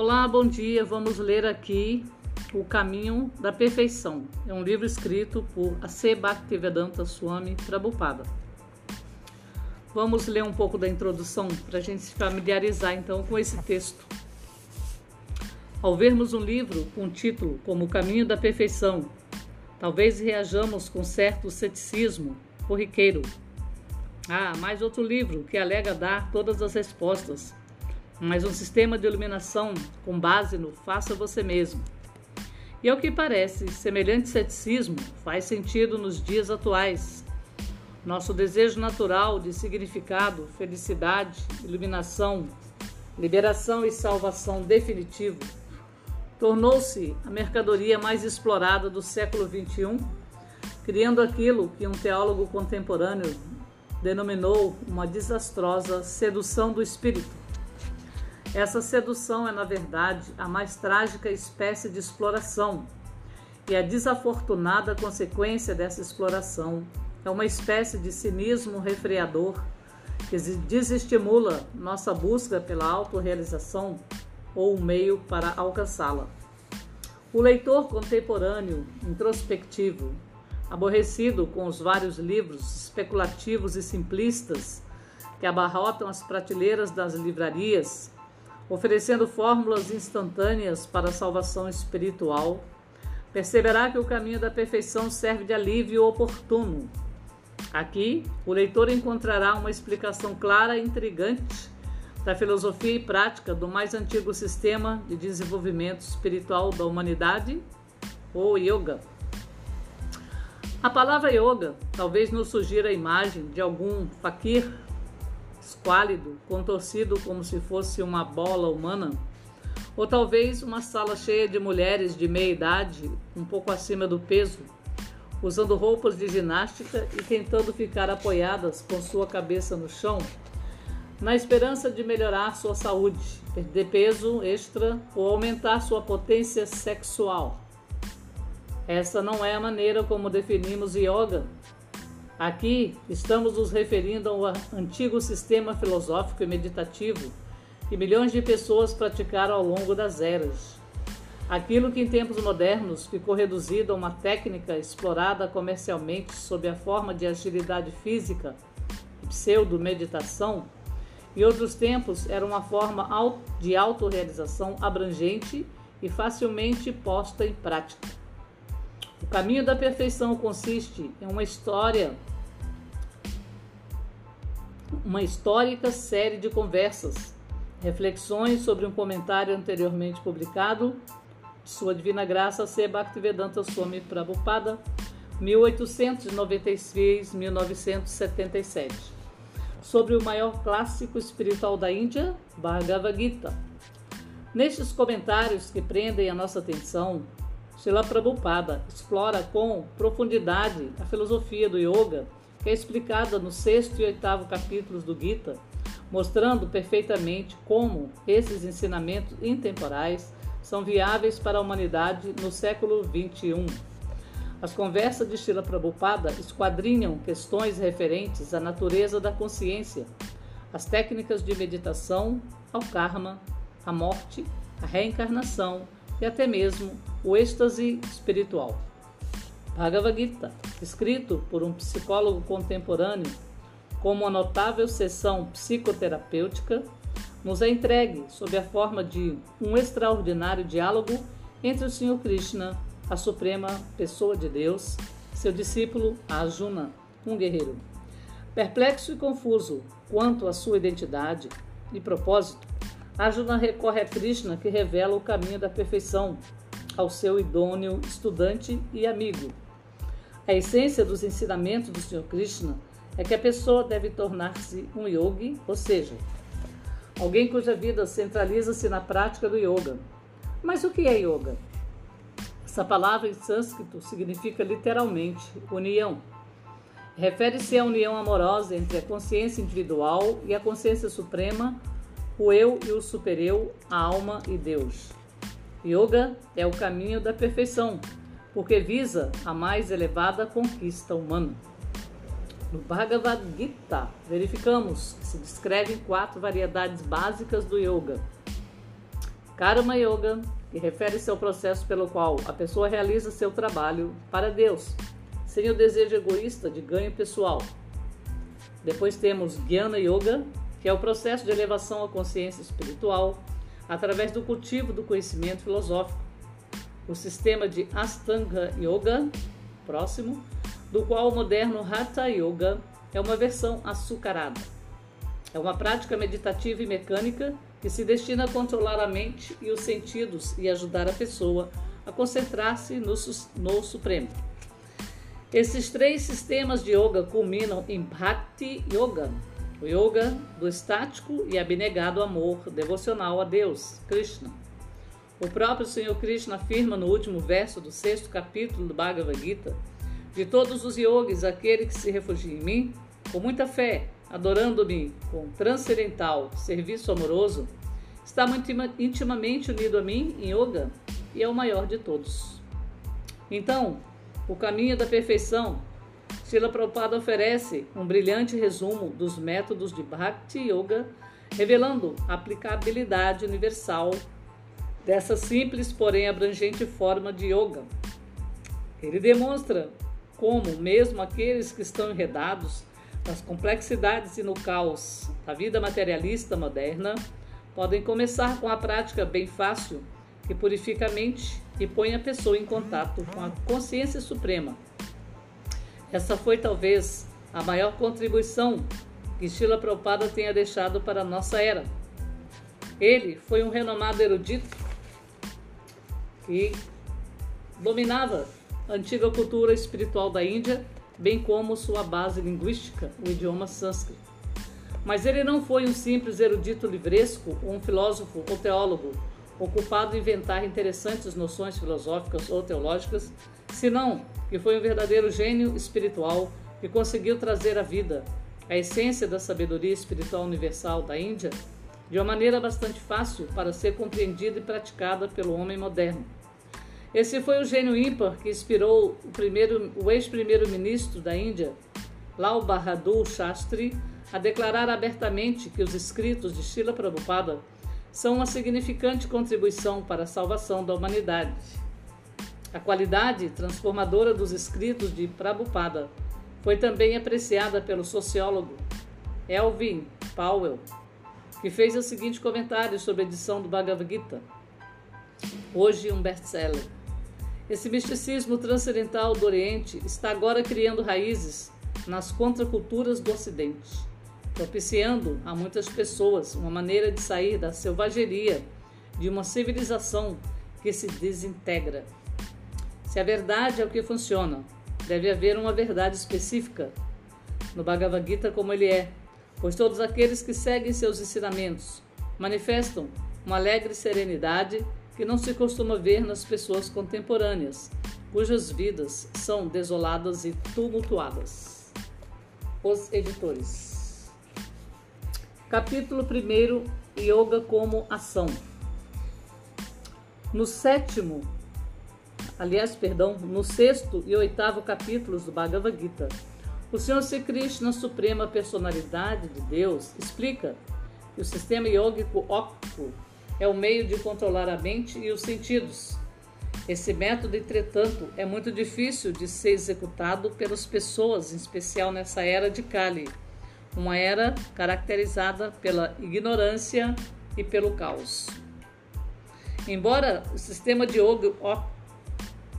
Olá, bom dia. Vamos ler aqui O Caminho da Perfeição. É um livro escrito por A.C. Bhaktivedanta Swami Prabhupada. Vamos ler um pouco da introdução para a gente se familiarizar então com esse texto. Ao vermos um livro com um título como O Caminho da Perfeição, talvez reajamos com certo ceticismo corriqueiro. Ah, mais outro livro que alega dar todas as respostas mas um sistema de iluminação com base no faça você mesmo. E ao que parece, semelhante ceticismo faz sentido nos dias atuais. Nosso desejo natural de significado, felicidade, iluminação, liberação e salvação definitivo tornou-se a mercadoria mais explorada do século XXI, criando aquilo que um teólogo contemporâneo denominou uma desastrosa sedução do espírito essa sedução é, na verdade, a mais trágica espécie de exploração. E a desafortunada consequência dessa exploração é uma espécie de cinismo refreador que desestimula nossa busca pela autorrealização ou um meio para alcançá-la. O leitor contemporâneo, introspectivo, aborrecido com os vários livros especulativos e simplistas que abarrotam as prateleiras das livrarias, oferecendo fórmulas instantâneas para a salvação espiritual, perceberá que o caminho da perfeição serve de alívio oportuno. Aqui, o leitor encontrará uma explicação clara e intrigante da filosofia e prática do mais antigo sistema de desenvolvimento espiritual da humanidade, o Yoga. A palavra yoga talvez nos sugira a imagem de algum fakir esquálido, contorcido como se fosse uma bola humana, ou talvez uma sala cheia de mulheres de meia idade, um pouco acima do peso, usando roupas de ginástica e tentando ficar apoiadas com sua cabeça no chão, na esperança de melhorar sua saúde, perder peso extra ou aumentar sua potência sexual. Essa não é a maneira como definimos yoga Aqui estamos nos referindo ao antigo sistema filosófico e meditativo que milhões de pessoas praticaram ao longo das eras. Aquilo que em tempos modernos ficou reduzido a uma técnica explorada comercialmente sob a forma de agilidade física, pseudo-meditação, em outros tempos era uma forma de autorrealização abrangente e facilmente posta em prática. O caminho da perfeição consiste em uma história uma histórica série de conversas, reflexões sobre um comentário anteriormente publicado de Sua Divina Graça C. Bhaktivedanta Swami Prabhupada, 1896-1977, sobre o maior clássico espiritual da Índia, Bhagavad Gita. Nestes comentários que prendem a nossa atenção, Srila Prabhupada explora com profundidade a filosofia do yoga que é explicada no sexto e oitavo capítulos do Gita, mostrando perfeitamente como esses ensinamentos intemporais são viáveis para a humanidade no século XXI. As conversas de Srila Prabhupada esquadrinham questões referentes à natureza da consciência, as técnicas de meditação, ao karma, a morte, a reencarnação e até mesmo o êxtase espiritual. Bhagavad Gita, escrito por um psicólogo contemporâneo como uma notável sessão psicoterapêutica, nos é entregue sob a forma de um extraordinário diálogo entre o Senhor Krishna, a suprema pessoa de Deus, seu discípulo Arjuna, um guerreiro. Perplexo e confuso quanto à sua identidade e propósito, Arjuna recorre a Krishna que revela o caminho da perfeição ao seu idôneo estudante e amigo, a essência dos ensinamentos do Sr. Krishna é que a pessoa deve tornar-se um yogi, ou seja, alguém cuja vida centraliza-se na prática do yoga. Mas o que é yoga? Essa palavra em sânscrito significa literalmente união. Refere-se à união amorosa entre a consciência individual e a consciência suprema, o eu e o supereu, a alma e Deus. Yoga é o caminho da perfeição, porque visa a mais elevada conquista humana. No Bhagavad Gita, verificamos que se descrevem quatro variedades básicas do yoga: Karma Yoga, que refere-se ao processo pelo qual a pessoa realiza seu trabalho para Deus, sem o desejo egoísta de ganho pessoal. Depois temos Jnana Yoga, que é o processo de elevação à consciência espiritual através do cultivo do conhecimento filosófico. O sistema de Astanga Yoga, próximo, do qual o moderno Hatha Yoga é uma versão açucarada. É uma prática meditativa e mecânica que se destina a controlar a mente e os sentidos e ajudar a pessoa a concentrar-se no, no Supremo. Esses três sistemas de yoga culminam em Bhakti Yoga, o yoga do estático e abnegado amor devocional a Deus, Krishna. O próprio Senhor Krishna afirma no último verso do sexto capítulo do Bhagavad Gita: De todos os yogis, aquele que se refugia em mim, com muita fé, adorando-me com transcendental serviço amoroso, está muito intimamente unido a mim em yoga e é o maior de todos. Então, o caminho da perfeição, Srila Prabhupada oferece um brilhante resumo dos métodos de Bhakti Yoga, revelando a aplicabilidade universal dessa simples, porém abrangente forma de yoga. Ele demonstra como, mesmo aqueles que estão enredados nas complexidades e no caos da vida materialista moderna, podem começar com a prática bem fácil que purifica a mente e põe a pessoa em contato com a consciência suprema. Essa foi talvez a maior contribuição que Shila Prabhupada tenha deixado para a nossa era. Ele foi um renomado erudito que dominava a antiga cultura espiritual da Índia bem como sua base linguística, o idioma sânscrito. Mas ele não foi um simples erudito livresco ou um filósofo ou teólogo ocupado em inventar interessantes noções filosóficas ou teológicas, senão que foi um verdadeiro gênio espiritual que conseguiu trazer à vida a essência da sabedoria espiritual universal da Índia de uma maneira bastante fácil para ser compreendida e praticada pelo homem moderno. Esse foi o gênio ímpar que inspirou o, o ex-primeiro-ministro da Índia, Lal Bahadur Shastri, a declarar abertamente que os escritos de Srila Prabhupada são uma significante contribuição para a salvação da humanidade. A qualidade transformadora dos escritos de Prabhupada foi também apreciada pelo sociólogo Elvin Powell, que fez o seguinte comentário sobre a edição do Bhagavad Gita, hoje um best-seller. Esse misticismo transcendental do Oriente está agora criando raízes nas contraculturas do Ocidente, propiciando a muitas pessoas uma maneira de sair da selvageria de uma civilização que se desintegra. Se a verdade é o que funciona, deve haver uma verdade específica no Bhagavad Gita como ele é, pois todos aqueles que seguem seus ensinamentos manifestam uma alegre serenidade que não se costuma ver nas pessoas contemporâneas, cujas vidas são desoladas e tumultuadas. Os editores. Capítulo 1 Yoga como ação. No sétimo, aliás, perdão, no sexto e oitavo capítulos do Bhagavad Gita, o Senhor Sri Krishna, Suprema Personalidade de Deus, explica que o sistema yógico óptico é o meio de controlar a mente e os sentidos. Esse método, entretanto, é muito difícil de ser executado pelas pessoas, em especial nessa era de Kali, uma era caracterizada pela ignorância e pelo caos. Embora o sistema de yoga,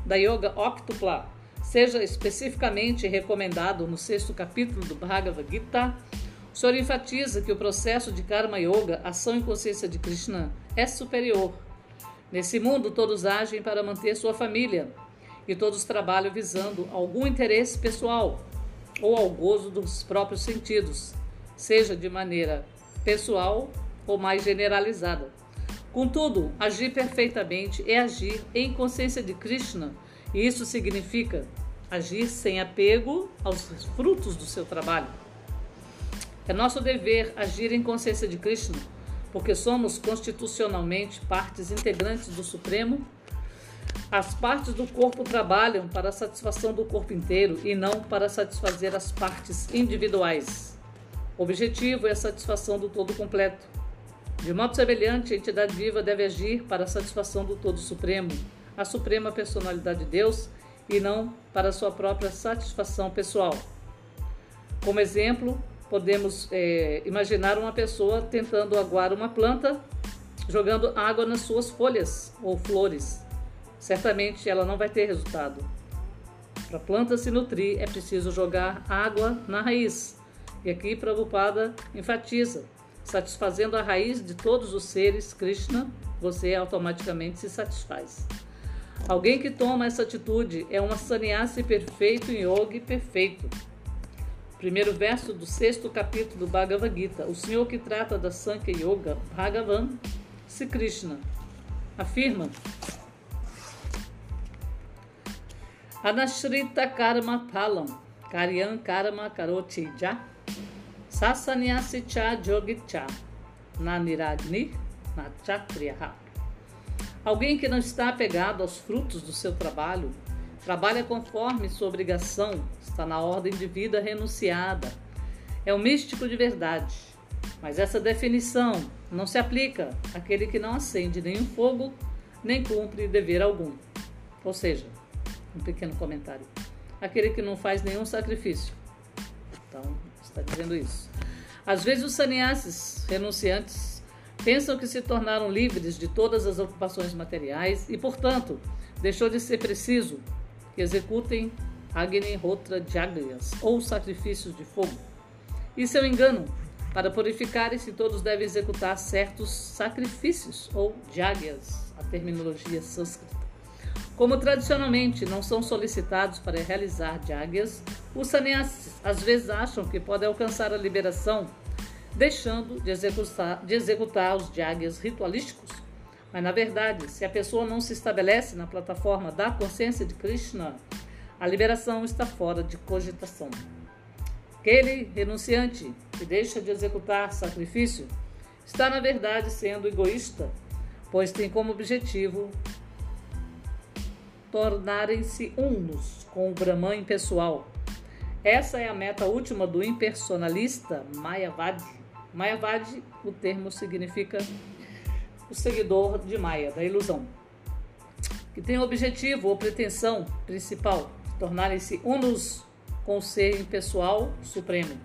da Yoga Octupla seja especificamente recomendado no sexto capítulo do Bhagavad Gita, o Senhor enfatiza que o processo de Karma Yoga, ação em consciência de Krishna, é superior. Nesse mundo, todos agem para manter sua família e todos trabalham visando algum interesse pessoal ou ao gozo dos próprios sentidos, seja de maneira pessoal ou mais generalizada. Contudo, agir perfeitamente é agir em consciência de Krishna, e isso significa agir sem apego aos frutos do seu trabalho. É nosso dever agir em consciência de Krishna, porque somos constitucionalmente partes integrantes do Supremo. As partes do corpo trabalham para a satisfação do corpo inteiro e não para satisfazer as partes individuais. O objetivo é a satisfação do todo completo. De modo semelhante, a entidade viva deve agir para a satisfação do Todo Supremo, a suprema personalidade de Deus, e não para sua própria satisfação pessoal. Como exemplo, podemos é, imaginar uma pessoa tentando aguar uma planta, jogando água nas suas folhas ou flores. Certamente ela não vai ter resultado. Para a planta se nutrir, é preciso jogar água na raiz. E aqui Prabhupada enfatiza, satisfazendo a raiz de todos os seres, Krishna, você automaticamente se satisfaz. Alguém que toma essa atitude é uma sannyasi perfeito em yogi perfeito. Primeiro verso do sexto capítulo do Bhagavad Gita. O Senhor que trata da Sankhya Yoga, Bhagavan, Sri Krishna, afirma Anashrita karma palam, karyan karma karoti ja, sasanyasi cha jogicha, naniragni nachatriyaha. Alguém que não está apegado aos frutos do seu trabalho, trabalha conforme sua obrigação, está na ordem de vida renunciada. É um místico de verdade. Mas essa definição não se aplica àquele que não acende nenhum fogo, nem cumpre dever algum. Ou seja, um pequeno comentário. Aquele que não faz nenhum sacrifício. Então, está dizendo isso. Às vezes os sannyasis renunciantes pensam que se tornaram livres de todas as ocupações materiais e, portanto, deixou de ser preciso que executem Agni Rotra Jagyas, ou sacrifícios de fogo. Isso é um engano. Para purificarem-se, todos devem executar certos sacrifícios, ou Jagyas, a terminologia sânscrita. Como tradicionalmente não são solicitados para realizar Jagyas, os sannyasis às vezes acham que podem alcançar a liberação deixando de executar, de executar os diáguias ritualísticos. Mas, na verdade, se a pessoa não se estabelece na plataforma da consciência de Krishna, a liberação está fora de cogitação. Aquele renunciante que deixa de executar sacrifício está, na verdade, sendo egoísta, pois tem como objetivo tornarem-se unos com o Brahman impessoal. Essa é a meta última do impersonalista Mayavadi. Mayavadi, o termo significa o seguidor de Maya, da ilusão, que tem o objetivo ou pretensão principal tornarem-se unos com o ser impessoal supremo.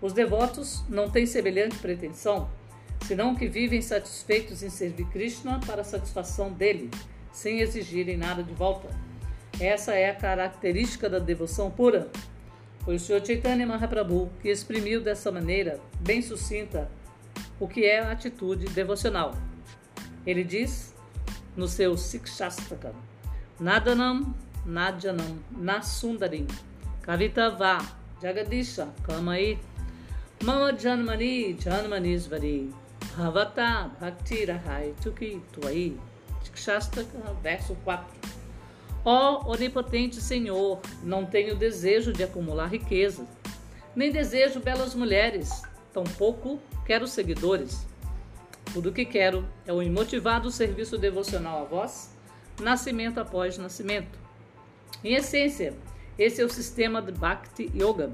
Os devotos não têm semelhante pretensão, senão que vivem satisfeitos em servir Krishna para a satisfação dele, sem exigirem nada de volta. Essa é a característica da devoção pura, foi o Sr. Chaitanya Mahaprabhu que exprimiu dessa maneira, bem sucinta, o que é a atitude devocional. Ele diz no seu Sikshastakam, Nadanam Nadjanam Nasundarim Kavitava Jagadisha Kamai Mama Janmani Janmanisvari Bhavata Bhakti Rahai Tuki Tuai Sikshastaka, verso 4 Ó oh, onipotente Senhor, não tenho desejo de acumular riqueza, nem desejo belas mulheres, tampouco quero seguidores. Tudo o que quero é o imotivado serviço devocional a vós, nascimento após nascimento. Em essência, esse é o sistema de Bhakti Yoga.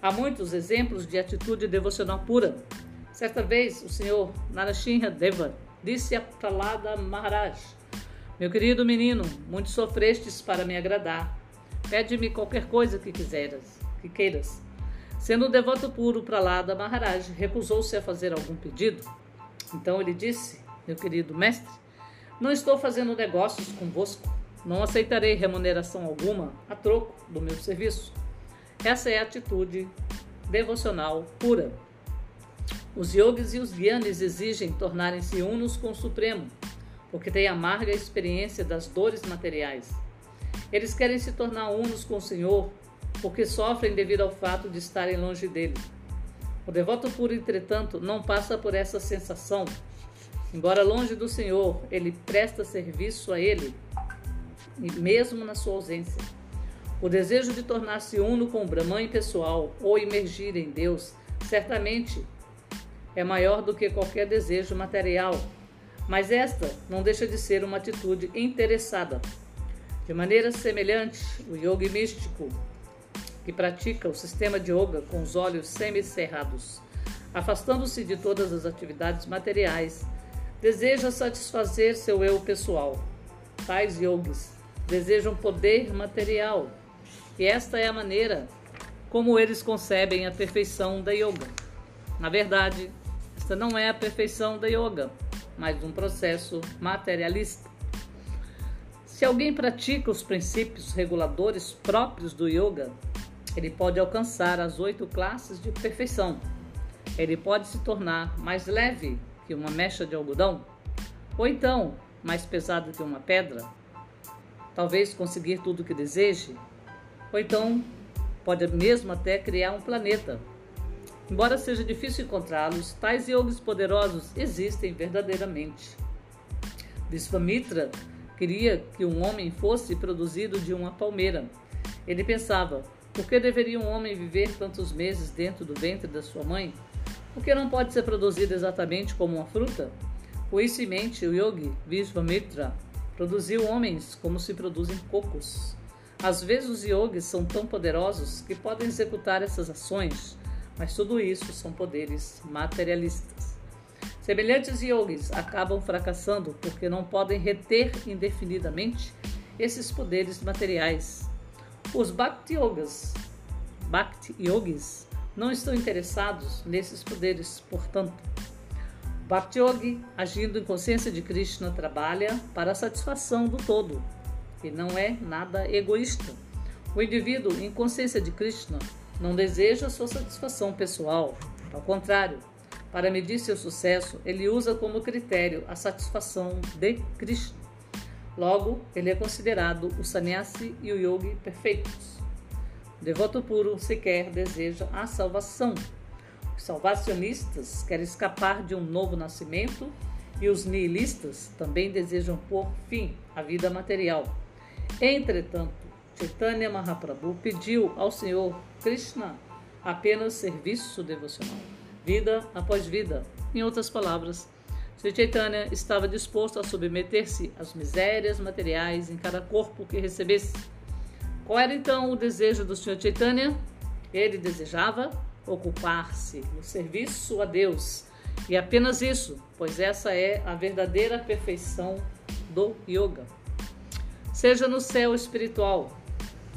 Há muitos exemplos de atitude devocional pura. Certa vez, o senhor Narashinha Deva disse a Pralada Maharaj, meu querido menino, muito sofrestes para me agradar. Pede-me qualquer coisa que quiseras, que queiras. Sendo um devoto puro para lá da Maharaj, recusou-se a fazer algum pedido. Então ele disse: Meu querido mestre, não estou fazendo negócios convosco. Não aceitarei remuneração alguma a troco do meu serviço. Essa é a atitude devocional pura. Os yogis e os gyanis exigem tornarem-se unos com o Supremo, porque têm amarga experiência das dores materiais. Eles querem se tornar unos com o Senhor, porque sofrem devido ao fato de estarem longe dele. O devoto puro, entretanto, não passa por essa sensação. Embora longe do Senhor, ele presta serviço a ele, mesmo na sua ausência. O desejo de tornar-se uno com o Brahman pessoal ou imergir em Deus, certamente é maior do que qualquer desejo material mas esta não deixa de ser uma atitude interessada. De maneira semelhante, o yogi místico, que pratica o sistema de yoga com os olhos semicerrados, afastando-se de todas as atividades materiais, deseja satisfazer seu eu pessoal. Tais yogis desejam poder material, e esta é a maneira como eles concebem a perfeição da yoga. Na verdade, esta não é a perfeição da yoga, mas um processo materialista. Se alguém pratica os princípios reguladores próprios do yoga, ele pode alcançar as oito classes de perfeição. Ele pode se tornar mais leve que uma mecha de algodão, ou então mais pesado que uma pedra. Talvez conseguir tudo o que deseje, ou então pode mesmo até criar um planeta. Embora seja difícil encontrá-los, tais yogis poderosos existem verdadeiramente. Vishvamitra queria que um homem fosse produzido de uma palmeira. Ele pensava: por que deveria um homem viver tantos meses dentro do ventre da sua mãe? Por que não pode ser produzido exatamente como uma fruta? Com isso em mente, o yogi Vishvamitra produziu homens como se produzem cocos. Às vezes os yogis são tão poderosos que podem executar essas ações, mas tudo isso são poderes materialistas. Semelhantes yogis acabam fracassando porque não podem reter indefinidamente esses poderes materiais. Os Bhakti Yogas, Bhakti Yogis, não estão interessados nesses poderes, portanto. Bhakti Yogi, agindo em consciência de Krishna, trabalha para a satisfação do todo e não é nada egoísta. O indivíduo em consciência de Krishna não deseja sua satisfação pessoal, ao contrário, para medir seu sucesso, ele usa como critério a satisfação de Krishna. Logo, ele é considerado o sannyasi e o yogi perfeitos. O devoto puro sequer deseja a salvação. Os salvacionistas querem escapar de um novo nascimento e os nihilistas também desejam pôr fim à vida material. Entretanto, Chaitanya Mahaprabhu pediu ao Senhor Krishna apenas serviço devocional vida após vida. Em outras palavras, Sri Chaitanya estava disposto a submeter-se às misérias materiais em cada corpo que recebesse. Qual era então o desejo do Sr. Chaitanya? Ele desejava ocupar-se no serviço a Deus. E apenas isso, pois essa é a verdadeira perfeição do yoga. Seja no céu espiritual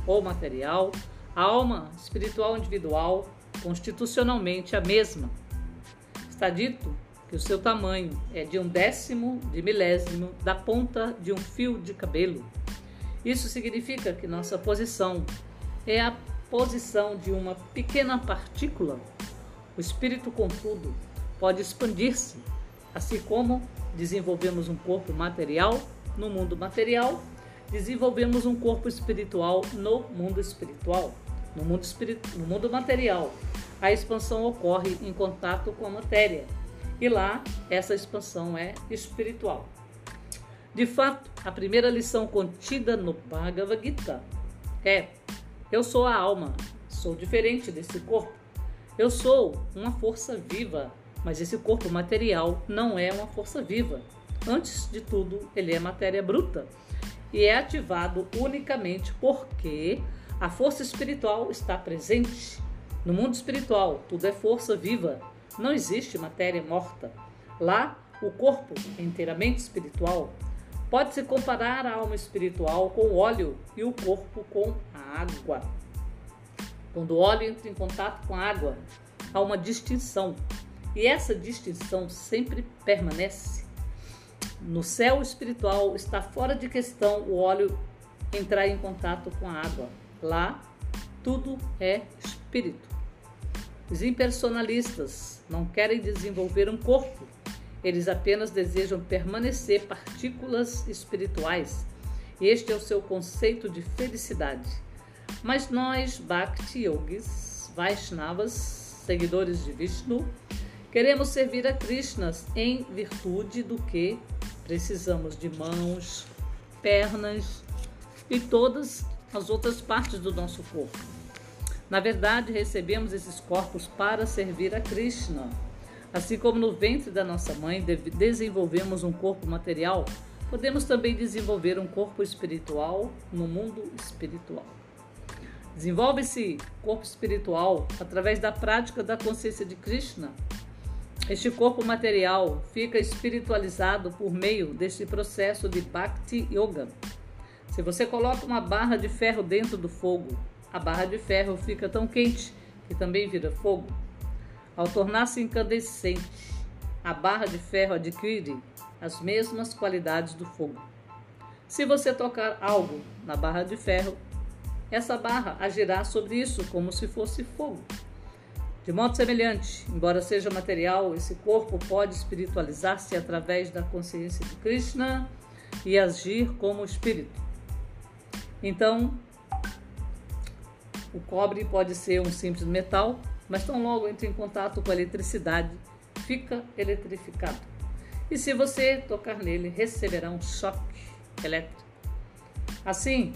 ou material, a alma espiritual individual constitucionalmente a mesma. Está dito que o seu tamanho é de um décimo de milésimo da ponta de um fio de cabelo. Isso significa que nossa posição é a posição de uma pequena partícula. O espírito, contudo, pode expandir-se, assim como desenvolvemos um corpo material no mundo material, desenvolvemos um corpo espiritual no mundo espiritual no mundo, no mundo material, a expansão ocorre em contato com a matéria. E lá, essa expansão é espiritual. De fato, a primeira lição contida no Bhagavad Gita é: Eu sou a alma, sou diferente desse corpo. Eu sou uma força viva, mas esse corpo material não é uma força viva. Antes de tudo, ele é matéria bruta e é ativado unicamente porque a força espiritual está presente. No mundo espiritual, tudo é força viva. Não existe matéria morta. Lá, o corpo é inteiramente espiritual. Pode-se comparar a alma espiritual com o óleo e o corpo com a água. Quando o óleo entra em contato com a água, há uma distinção. E essa distinção sempre permanece. No céu espiritual está fora de questão o óleo entrar em contato com a água. Lá, tudo é espírito. Os impersonalistas não querem desenvolver um corpo, eles apenas desejam permanecer partículas espirituais. Este é o seu conceito de felicidade. Mas nós, Bhakti Yogis, Vaishnavas, seguidores de Vishnu, queremos servir a Krishna em virtude do que precisamos de mãos, pernas e todas as outras partes do nosso corpo. Na verdade, recebemos esses corpos para servir a Krishna. Assim como no ventre da nossa mãe desenvolvemos um corpo material, podemos também desenvolver um corpo espiritual no mundo espiritual. Desenvolve-se corpo espiritual através da prática da consciência de Krishna. Este corpo material fica espiritualizado por meio deste processo de Bhakti Yoga. Se você coloca uma barra de ferro dentro do fogo, a barra de ferro fica tão quente que também vira fogo. Ao tornar-se incandescente, a barra de ferro adquire as mesmas qualidades do fogo. Se você tocar algo na barra de ferro, essa barra agirá sobre isso como se fosse fogo. De modo semelhante, embora seja material, esse corpo pode espiritualizar-se através da consciência de Krishna e agir como espírito. Então, o cobre pode ser um simples metal, mas tão logo entra em contato com a eletricidade, fica eletrificado. E se você tocar nele, receberá um choque elétrico. Assim,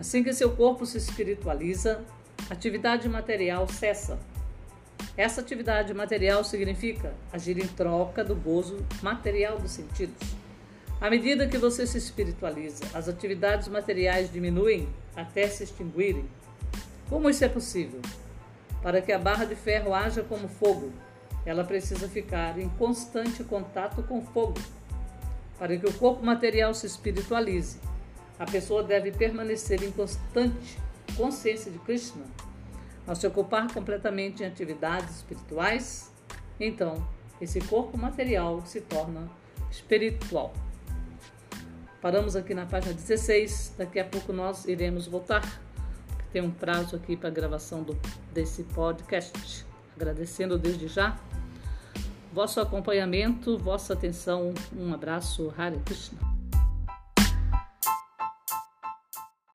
assim que seu corpo se espiritualiza, atividade material cessa essa atividade material significa agir em troca do gozo material dos sentidos. À medida que você se espiritualiza, as atividades materiais diminuem até se extinguirem. Como isso é possível? Para que a barra de ferro haja como fogo, ela precisa ficar em constante contato com fogo. Para que o corpo material se espiritualize, a pessoa deve permanecer em constante consciência de Krishna ao se ocupar completamente em atividades espirituais, então esse corpo material se torna espiritual. Paramos aqui na página 16, daqui a pouco nós iremos voltar. Tem um prazo aqui para gravação do, desse podcast. Agradecendo desde já vosso acompanhamento, vossa atenção. Um abraço, Hare Krishna.